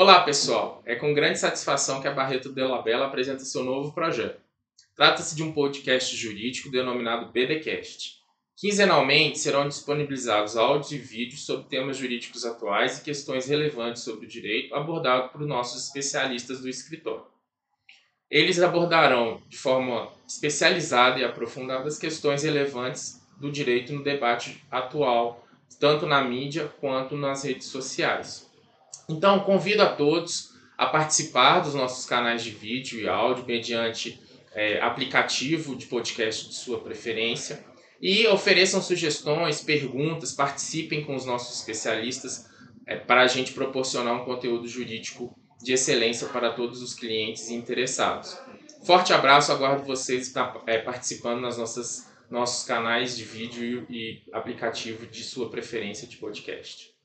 Olá, pessoal! É com grande satisfação que a Barreto Della Bella apresenta seu novo projeto. Trata-se de um podcast jurídico denominado BDcast. Quinzenalmente serão disponibilizados áudios e vídeos sobre temas jurídicos atuais e questões relevantes sobre o direito abordado por nossos especialistas do escritório. Eles abordarão de forma especializada e aprofundada as questões relevantes do direito no debate atual, tanto na mídia quanto nas redes sociais. Então, convido a todos a participar dos nossos canais de vídeo e áudio mediante é, aplicativo de podcast de sua preferência e ofereçam sugestões, perguntas, participem com os nossos especialistas é, para a gente proporcionar um conteúdo jurídico de excelência para todos os clientes interessados. Forte abraço, aguardo vocês é, participando nas nossas nossos canais de vídeo e aplicativo de sua preferência de podcast.